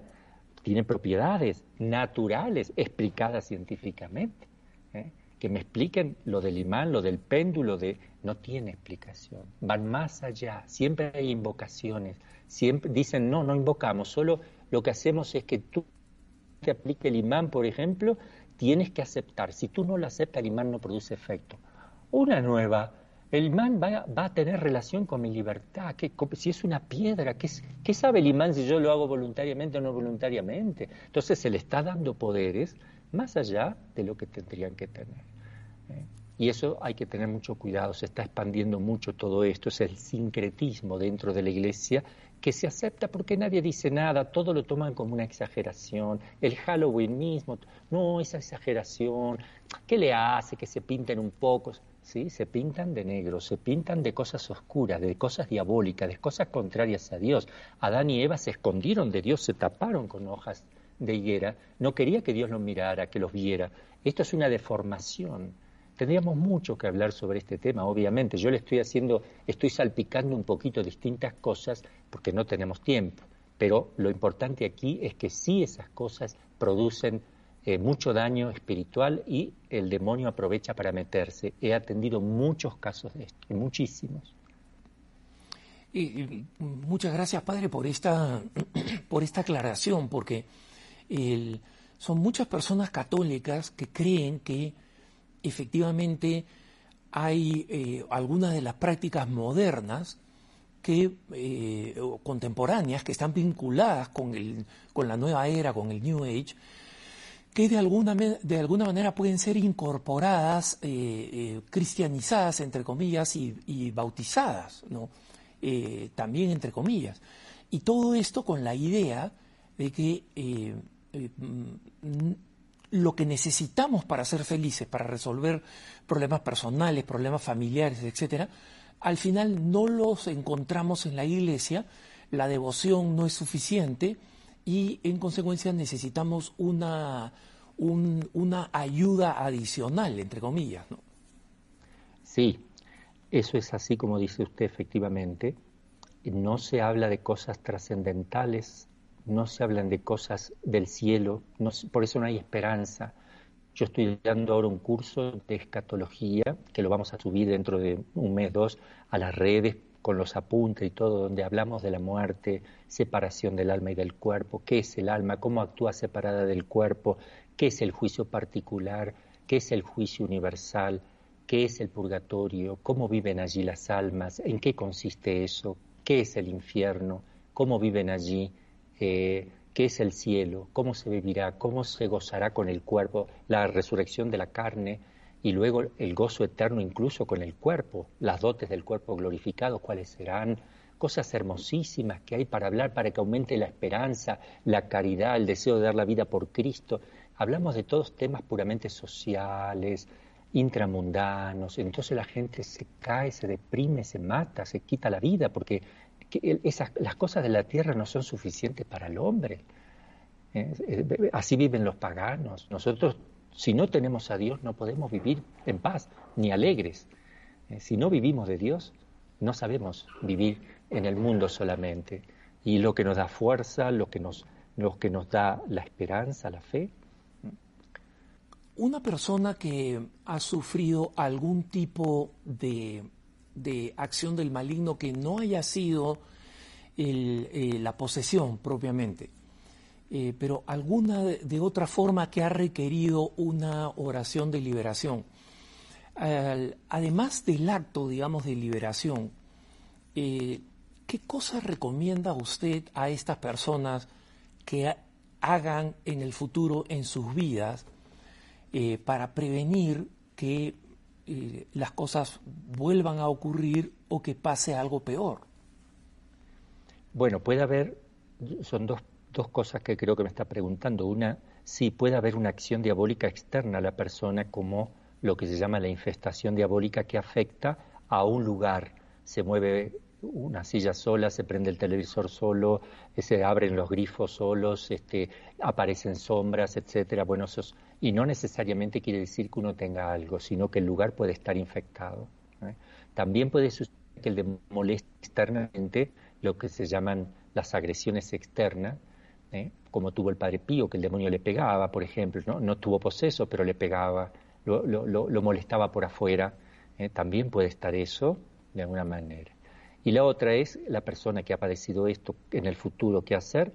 tiene propiedades naturales explicadas científicamente. ¿eh? Que me expliquen lo del imán, lo del péndulo, de no tiene explicación. Van más allá. Siempre hay invocaciones. Siempre dicen no, no invocamos. Solo lo que hacemos es que tú te aplique el imán, por ejemplo, tienes que aceptar. Si tú no lo aceptas, el imán no produce efecto. Una nueva el imán va, a tener relación con mi libertad. ¿Qué, si es una piedra, ¿qué, sabe el imán si yo lo hago voluntariamente o no voluntariamente? Entonces se le está dando poderes más allá de lo que tendrían que tener. ¿eh? Y eso hay que tener mucho cuidado, se está expandiendo mucho todo esto, es el sincretismo dentro de la iglesia que se acepta porque nadie dice nada, todo lo toman como una exageración, el Halloween mismo, no, esa exageración, ¿qué le hace que se pinten un poco? ¿sí? se pintan de negro, se pintan de cosas oscuras, de cosas diabólicas, de cosas contrarias a Dios. Adán y Eva se escondieron de Dios, se taparon con hojas de higuera, no quería que Dios los mirara, que los viera. Esto es una deformación. Tendríamos mucho que hablar sobre este tema, obviamente. Yo le estoy haciendo, estoy salpicando un poquito distintas cosas porque no tenemos tiempo. Pero lo importante aquí es que sí esas cosas producen eh, mucho daño espiritual y el demonio aprovecha para meterse. He atendido muchos casos de esto, muchísimos. Y, muchas gracias, Padre, por esta, por esta aclaración, porque son muchas personas católicas que creen que efectivamente hay eh, algunas de las prácticas modernas que eh, contemporáneas que están vinculadas con, el, con la nueva era, con el New Age, que de alguna, de alguna manera pueden ser incorporadas, eh, cristianizadas, entre comillas, y, bautizadas, ¿no? También entre comillas. Y todo esto con la idea de que mm, lo que necesitamos para ser felices, para resolver problemas personales, problemas familiares, etcétera, al final no los encontramos en la iglesia, la devoción no es suficiente, y en consecuencia necesitamos una, una ayuda adicional, entre comillas. ¿no? Sí, eso es así como dice usted efectivamente. No se habla de cosas trascendentales, no se hablan de cosas del cielo, por eso no hay esperanza. Yo estoy dando ahora un curso de escatología que lo vamos a subir dentro de un mes, dos, a las redes con los apuntes y todo, donde hablamos de la muerte, separación del alma y del cuerpo, qué es el alma, cómo actúa separada del cuerpo, qué es el juicio particular, qué es el juicio universal, qué es el purgatorio, cómo viven allí las almas, en qué consiste eso, qué es el infierno, cómo viven allí, eh, qué es el cielo, cómo se vivirá, cómo se gozará con el cuerpo, la resurrección de la carne, y luego el gozo eterno incluso con el cuerpo, las dotes del cuerpo glorificado, cuáles serán, cosas hermosísimas que hay para hablar, para que aumente la esperanza, la caridad, el deseo de dar la vida por Cristo. Hablamos de todos temas puramente sociales, intramundanos, entonces la gente se cae, se deprime, se mata, se quita la vida, porque esas, las cosas de la tierra no son suficientes para el hombre. ¿eh? Así viven los paganos. Nosotros, si no tenemos a Dios, no podemos vivir en paz, ni alegres. ¿eh? Si no vivimos de Dios, no sabemos vivir en el mundo solamente. Y lo que nos da fuerza, lo que nos, lo que nos da la esperanza, la fe. Una persona que ha sufrido algún tipo de, de acción del maligno que no haya sido eh, la posesión propiamente, eh, pero alguna de, otra forma que ha requerido una oración de liberación. además del acto, digamos, de liberación, eh, ¿qué cosas recomienda usted a estas personas que hagan en el futuro en sus vidas para prevenir que las cosas vuelvan a ocurrir o que pase algo peor? Bueno, puede haber, son dos dos cosas que creo que me está preguntando. Una, si puede haber una acción diabólica externa a la persona como lo que se llama la infestación diabólica que afecta a un lugar. Se mueve una silla sola, se prende el televisor solo, se abren los grifos solos, este, aparecen sombras, etcétera. Bueno, y no necesariamente quiere decir que uno tenga algo, sino que el lugar puede estar infectado. ¿eh? También puede suceder que el demonio moleste externamente lo que se llaman las agresiones externas, ¿eh? como tuvo el padre Pío, que el demonio le pegaba, por ejemplo, no, tuvo poseso, pero le pegaba, lo molestaba por afuera, ¿eh? también puede estar eso de alguna manera. Y la otra es la persona que ha padecido esto en el futuro, ¿qué hacer?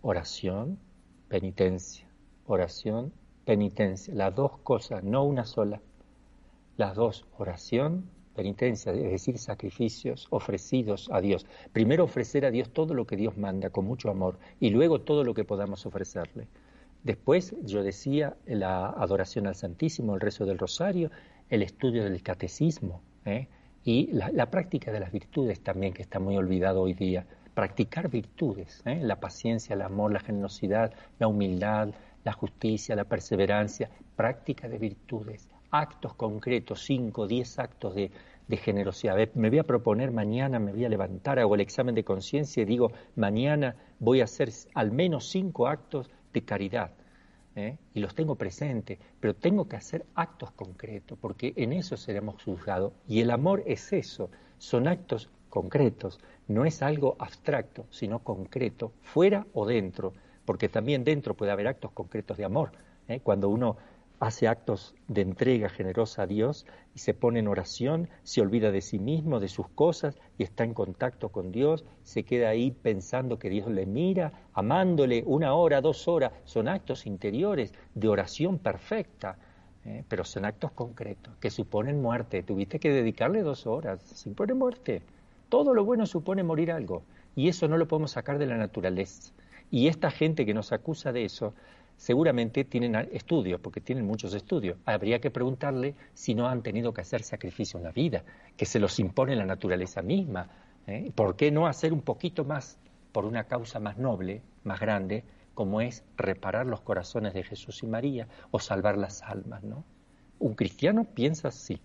Oración, penitencia, oración, penitencia, las dos cosas, no una sola, las dos, oración, penitencia, es decir, sacrificios ofrecidos a Dios. Primero ofrecer a Dios todo lo que Dios manda con mucho amor y luego todo lo que podamos ofrecerle. Después, yo decía, la adoración al Santísimo, el rezo del rosario, el estudio del catecismo ¿eh? y la, práctica de las virtudes también, que está muy olvidado hoy día. Practicar virtudes, ¿eh? la paciencia, el amor, la generosidad, la humildad, la justicia, la perseverancia, práctica de virtudes actos concretos, cinco, diez actos de, generosidad. Me voy a proponer mañana, me voy a levantar, hago el examen de conciencia y digo, mañana voy a hacer al menos cinco actos de caridad. ¿eh? Y los tengo presentes, pero tengo que hacer actos concretos, porque en eso seremos juzgados. Y el amor es eso, son actos concretos, no es algo abstracto, sino concreto, fuera o dentro, porque también dentro puede haber actos concretos de amor. ¿eh? Cuando uno hace actos de entrega generosa a Dios y se pone en oración, se olvida de sí mismo, de sus cosas y está en contacto con Dios, se queda ahí pensando que Dios le mira, amándole una hora, dos horas, son actos interiores de oración perfecta, ¿eh? pero son actos concretos que suponen muerte. Tuviste que dedicarle dos horas, supone muerte. Todo lo bueno supone morir algo y eso no lo podemos sacar de la naturaleza. Y esta gente que nos acusa de eso seguramente tienen estudios, porque tienen muchos estudios. Habría que preguntarle si no han tenido que hacer sacrificio en la vida, que se los impone la naturaleza misma. ¿eh? ¿Por qué no hacer un poquito más por una causa más noble, más grande, como es reparar los corazones de Jesús y María o salvar las almas? ¿no? Un cristiano piensa así.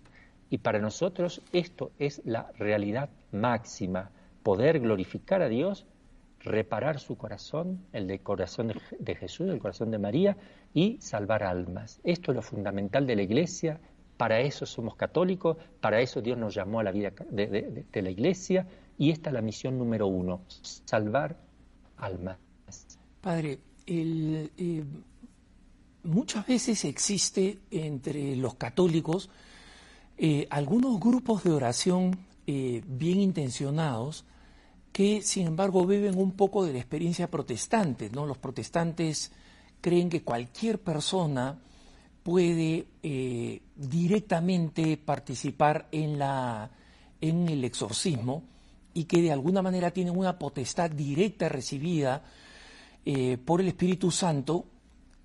Y para nosotros esto es la realidad máxima, poder glorificar a Dios reparar su corazón, el de corazón de, Jesús, el corazón de María, y salvar almas. Esto es lo fundamental de la Iglesia, para eso somos católicos, para eso Dios nos llamó a la vida de, la Iglesia, y esta es la misión número uno, salvar almas. Padre, eh, muchas veces existe entre los católicos eh, algunos grupos de oración eh, bien intencionados, que sin embargo viven un poco de la experiencia protestante. ¿no? Los protestantes creen que cualquier persona puede eh, directamente participar en, la, en el exorcismo y que de alguna manera tienen una potestad directa recibida eh, por el Espíritu Santo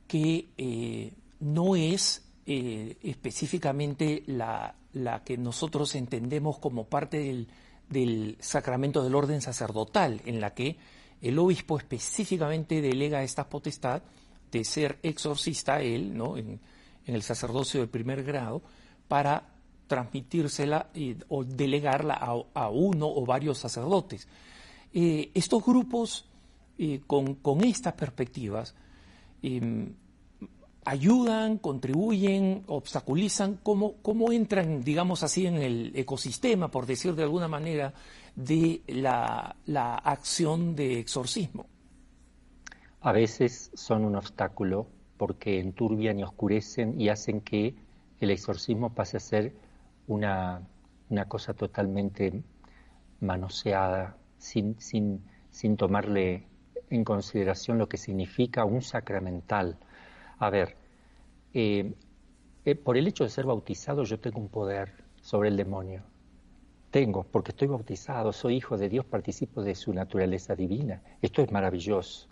que eh, no es específicamente la, la, que nosotros entendemos como parte del, del sacramento del orden sacerdotal, en la que el obispo específicamente delega esta potestad de ser exorcista él, ¿no? en, el sacerdocio de primer grado, para transmitírsela o delegarla a, uno o varios sacerdotes. Eh, estos grupos eh, con, estas perspectivas em, ayudan, contribuyen, obstaculizan, cómo, cómo entran, digamos así, en el ecosistema, por decir de alguna manera, de la, la acción de exorcismo. A veces son un obstáculo porque enturbian y oscurecen y hacen que el exorcismo pase a ser una, una cosa totalmente manoseada, sin, sin, sin tomarle en consideración lo que significa un sacramental. A ver, eh, eh, por el hecho de ser bautizado yo tengo un poder sobre el demonio. Tengo, porque estoy bautizado, soy hijo de Dios, participo de su naturaleza divina. Esto es maravilloso.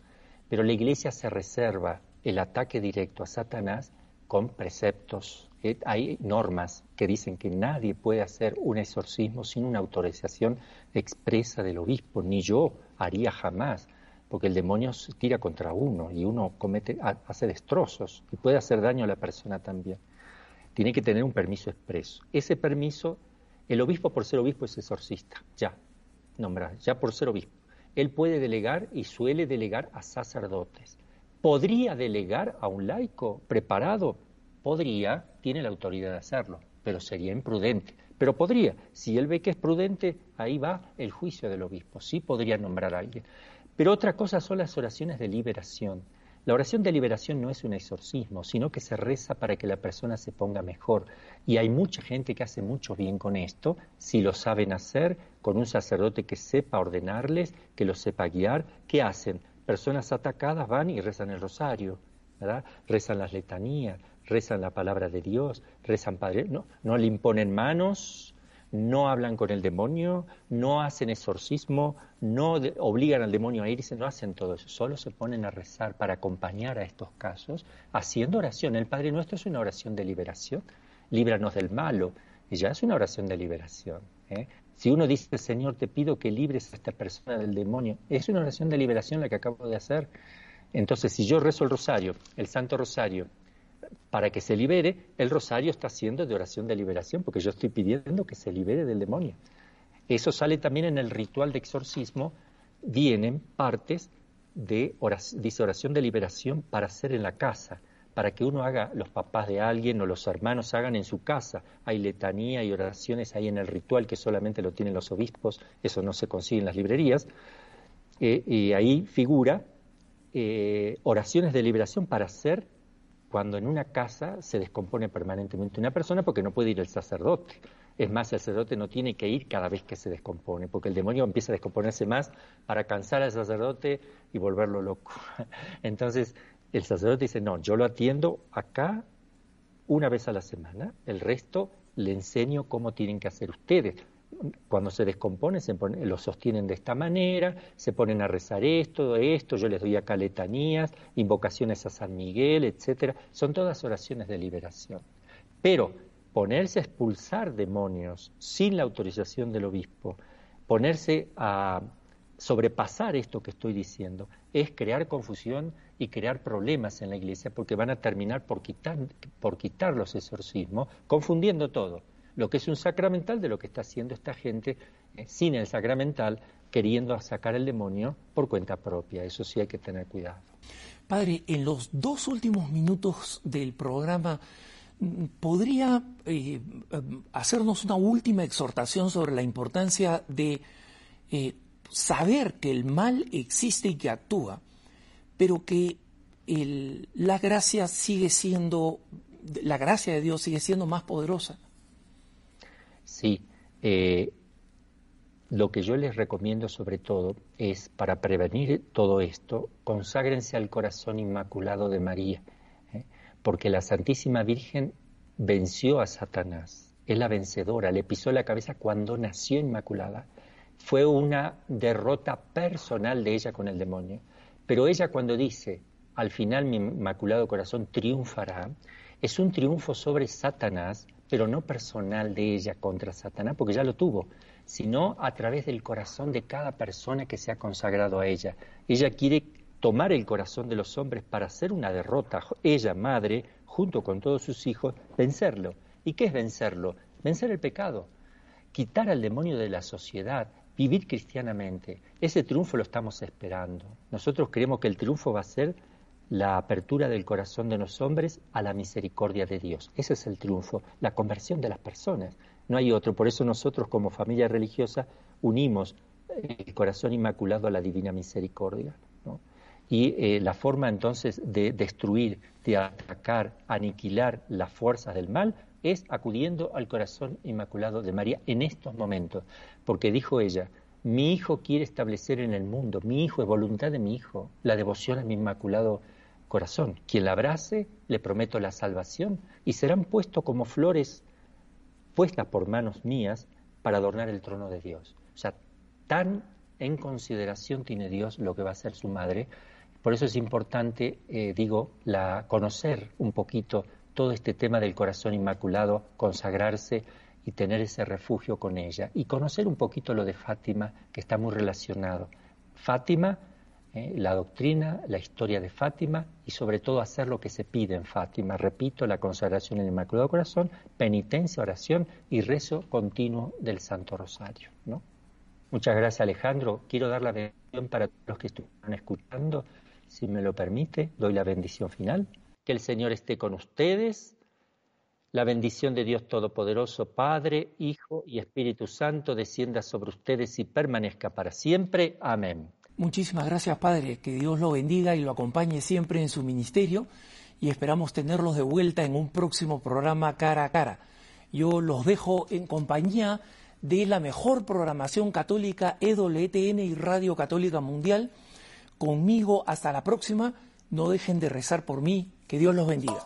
Pero la iglesia se reserva el ataque directo a Satanás con preceptos. Eh, hay normas que dicen que nadie puede hacer un exorcismo sin una autorización expresa del obispo, ni yo haría jamás porque el demonio se tira contra uno y uno comete, hace destrozos y puede hacer daño a la persona también. Tiene que tener un permiso expreso. Ese permiso, el obispo por ser obispo es exorcista, ya, nombrado, ya por ser obispo. Él puede delegar y suele delegar a sacerdotes. ¿Podría delegar a un laico preparado? Podría, tiene la autoridad de hacerlo, pero sería imprudente. Pero podría, si él ve que es prudente, ahí va el juicio del obispo. Sí podría nombrar a alguien. Pero otra cosa son las oraciones de liberación. La oración de liberación no es un exorcismo, sino que se reza para que la persona se ponga mejor. Y hay mucha gente que hace mucho bien con esto, si lo saben hacer, con un sacerdote que sepa ordenarles, que los sepa guiar. ¿Qué hacen? Personas atacadas van y rezan el rosario, ¿verdad? rezan las letanías, rezan la palabra de Dios, rezan Padre. No, no le imponen manos, no hablan con el demonio, no hacen exorcismo, no obligan al demonio a irse, no hacen todo eso, solo se ponen a rezar para acompañar a estos casos, haciendo oración. El Padre Nuestro es una oración de liberación, líbranos del malo, y ya es una oración de liberación. ¿eh? Si uno dice, Señor, te pido que libres a esta persona del demonio, es una oración de liberación la que acabo de hacer. Entonces, si yo rezo el rosario, el Santo Rosario, para que se libere, el rosario está haciendo de oración de liberación, porque yo estoy pidiendo que se libere del demonio. Eso sale también en el ritual de exorcismo, vienen partes de oración de liberación para hacer en la casa, para que uno haga, los papás de alguien o los hermanos hagan en su casa. Hay letanía y oraciones ahí en el ritual que solamente lo tienen los obispos, eso no se consigue en las librerías. Eh, y ahí figura eh, oraciones de liberación para hacer cuando en una casa se descompone permanentemente una persona porque no puede ir el sacerdote. Es más, el sacerdote no tiene que ir cada vez que se descompone, porque el demonio empieza a descomponerse más para cansar al sacerdote y volverlo loco. Entonces, el sacerdote dice, no, yo lo atiendo acá una vez a la semana, el resto le enseño cómo tienen que hacer ustedes cuando se descompone, se lo sostienen de esta manera, se ponen a rezar esto, esto, yo les doy acá letanías, invocaciones a San Miguel, etcétera. Son todas oraciones de liberación. Pero ponerse a expulsar demonios sin la autorización del obispo, ponerse a sobrepasar esto que estoy diciendo, es crear confusión y crear problemas en la iglesia porque van a terminar por por quitar los exorcismos, confundiendo todo lo que es un sacramental de lo que está haciendo esta gente eh, sin el sacramental, queriendo sacar el demonio por cuenta propia. Eso sí hay que tener cuidado. Padre, en los dos últimos minutos del programa, mm, ¿podría eh, em, hacernos una última exhortación sobre la importancia de eh, saber que el mal existe y que actúa, pero que la gracia sigue siendo, la gracia de Dios sigue siendo más poderosa? Sí, eh, lo que yo les recomiendo sobre todo es, para prevenir todo esto, conságrense al corazón inmaculado de María, ¿eh? porque la Santísima Virgen venció a Satanás, es la vencedora, le pisó la cabeza cuando nació inmaculada. Fue una derrota personal de ella con el demonio, pero ella cuando dice, al final mi inmaculado corazón triunfará, es un triunfo sobre Satanás pero no personal de ella contra Satanás, porque ya lo tuvo, sino a través del corazón de cada persona que se ha consagrado a ella. Ella quiere tomar el corazón de los hombres para hacer una derrota, ella, madre, junto con todos sus hijos, vencerlo. ¿Y qué es vencerlo? Vencer el pecado, quitar al demonio de la sociedad, vivir cristianamente. Ese triunfo lo estamos esperando. Nosotros creemos que el triunfo va a ser la apertura del corazón de los hombres a la misericordia de Dios. Ese es el triunfo, la conversión de las personas. No hay otro. Por eso nosotros como familia religiosa unimos el corazón inmaculado a la divina misericordia. Y eh, la forma entonces de destruir, de atacar, aniquilar las fuerzas del mal es acudiendo al corazón inmaculado de María en estos momentos. Porque dijo ella, mi hijo quiere establecer en el mundo, mi hijo es voluntad de mi hijo, la devoción a mi inmaculado corazón. Quien la abrace, le prometo la salvación y serán puestos como flores puestas por manos mías para adornar el trono de Dios. O sea, tan en consideración tiene Dios lo que va a ser su madre. Por eso es importante, eh, digo, la, conocer un poquito todo este tema del corazón inmaculado, consagrarse y tener ese refugio con ella. Y conocer un poquito lo de Fátima, que está muy relacionado. Fátima ¿eh? la doctrina, la historia de Fátima y sobre todo hacer lo que se pide en Fátima. Repito, la consagración en el Inmaculado Corazón, penitencia, oración y rezo continuo del Santo Rosario. ¿no? Muchas gracias Alejandro. Quiero dar la bendición para los que están escuchando. Si me lo permite, doy la bendición final. Que el Señor esté con ustedes. La bendición de Dios Todopoderoso, Padre, Hijo y Espíritu Santo, descienda sobre ustedes y permanezca para siempre. Amén. Muchísimas gracias, Padre. Que Dios lo bendiga y lo acompañe siempre en su ministerio y esperamos tenerlos de vuelta en un próximo programa cara a cara. Yo los dejo en compañía de la mejor programación católica EWTN y Radio Católica Mundial. Conmigo hasta la próxima. No dejen de rezar por mí. Que Dios los bendiga.